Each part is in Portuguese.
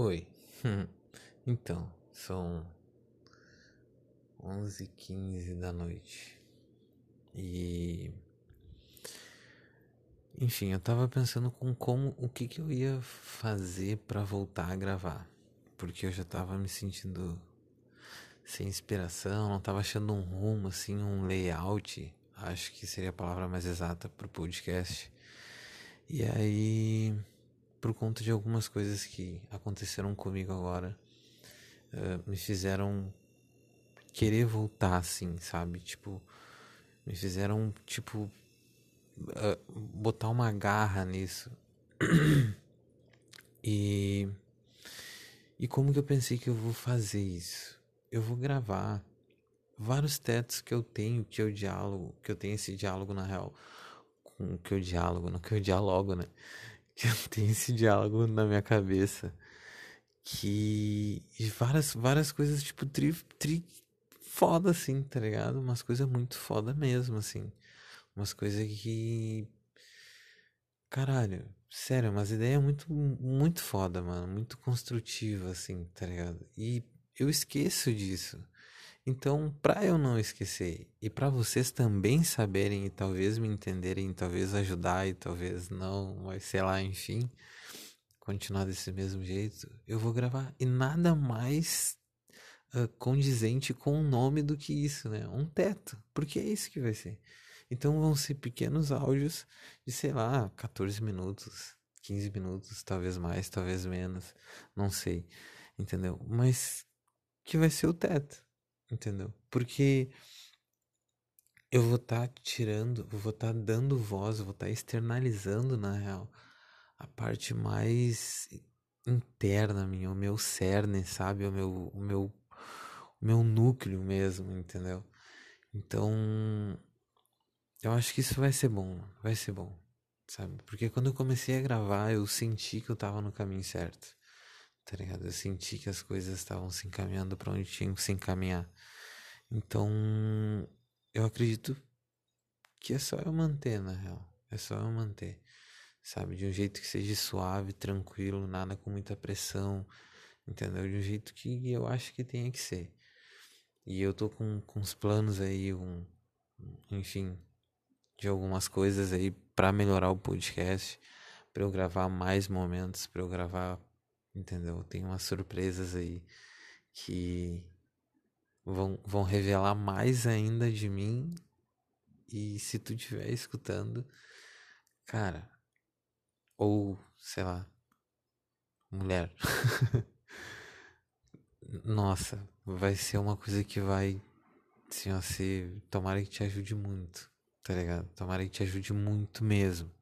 Oi. Então, são 11h15 da noite. E. Enfim, eu tava pensando com como o que, que eu ia fazer para voltar a gravar. Porque eu já tava me sentindo sem inspiração, não tava achando um rumo, assim, um layout. Acho que seria a palavra mais exata pro podcast. E aí por conta de algumas coisas que aconteceram comigo agora, uh, me fizeram querer voltar assim, sabe? Tipo, me fizeram, tipo, uh, botar uma garra nisso. e. E como que eu pensei que eu vou fazer isso? Eu vou gravar vários tetos que eu tenho, que eu diálogo, que eu tenho esse diálogo na real, com que eu diálogo, não que eu dialogo, né? que eu tenho esse diálogo na minha cabeça que várias várias coisas tipo tri, tri foda assim, tá ligado? Umas coisas muito foda mesmo assim. Umas coisas que caralho, sério, umas ideias muito muito foda, mano, muito construtiva assim, tá ligado? E eu esqueço disso. Então, para eu não esquecer e para vocês também saberem e talvez me entenderem, talvez ajudar e talvez não, mas sei lá, enfim, continuar desse mesmo jeito, eu vou gravar e nada mais uh, condizente com o nome do que isso, né? Um teto, porque é isso que vai ser. Então vão ser pequenos áudios de, sei lá, 14 minutos, 15 minutos, talvez mais, talvez menos, não sei, entendeu? Mas que vai ser o teto entendeu? Porque eu vou estar tá tirando, vou estar tá dando voz, vou estar tá externalizando na real a parte mais interna minha, o meu cerne, sabe? O meu, o meu, o meu núcleo mesmo, entendeu? Então, eu acho que isso vai ser bom, vai ser bom, sabe? Porque quando eu comecei a gravar, eu senti que eu tava no caminho certo tá ligado? Eu senti que as coisas estavam se encaminhando para onde tinham que se encaminhar. Então, eu acredito que é só eu manter, na real. É só eu manter, sabe? De um jeito que seja suave, tranquilo, nada com muita pressão, entendeu? De um jeito que eu acho que tenha que ser. E eu tô com, com uns planos aí, um, enfim, de algumas coisas aí para melhorar o podcast, para eu gravar mais momentos, para eu gravar entendeu? Tem umas surpresas aí que vão, vão revelar mais ainda de mim. E se tu estiver escutando, cara, ou sei lá, mulher, nossa, vai ser uma coisa que vai, assim, ó, ser, tomara que te ajude muito, tá ligado? Tomara que te ajude muito mesmo,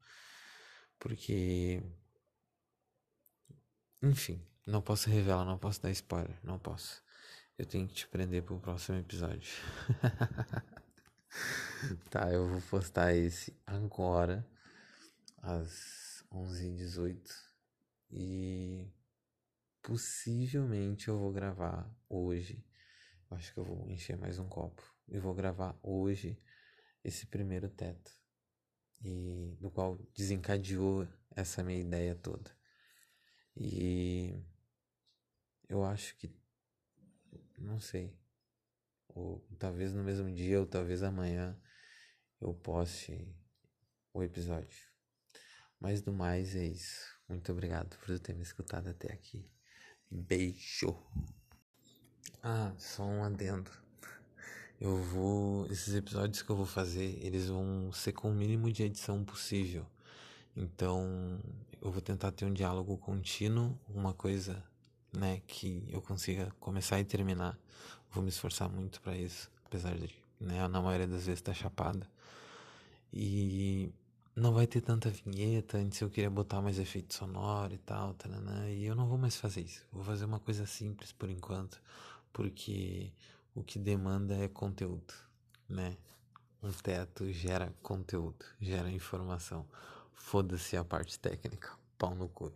porque enfim, não posso revelar, não posso dar spoiler, não posso. Eu tenho que te prender pro próximo episódio. tá, eu vou postar esse agora, às 11h18. E possivelmente eu vou gravar hoje. Acho que eu vou encher mais um copo. E vou gravar hoje esse primeiro teto. E do qual desencadeou essa minha ideia toda. E eu acho que não sei. Ou talvez no mesmo dia ou talvez amanhã eu poste o episódio. Mas do mais é isso. Muito obrigado por ter me escutado até aqui. Beijo. Ah, só um adendo. Eu vou. Esses episódios que eu vou fazer, eles vão ser com o mínimo de edição possível. Então, eu vou tentar ter um diálogo contínuo, uma coisa, né, que eu consiga começar e terminar. Vou me esforçar muito para isso, apesar de, né, na maioria das vezes tá chapada. E não vai ter tanta vinheta, antes eu queria botar mais efeito sonoro e tal, taranã, e eu não vou mais fazer isso. Vou fazer uma coisa simples por enquanto, porque o que demanda é conteúdo, né? Um teto gera conteúdo, gera informação. Foda-se a parte técnica. Pau no cu.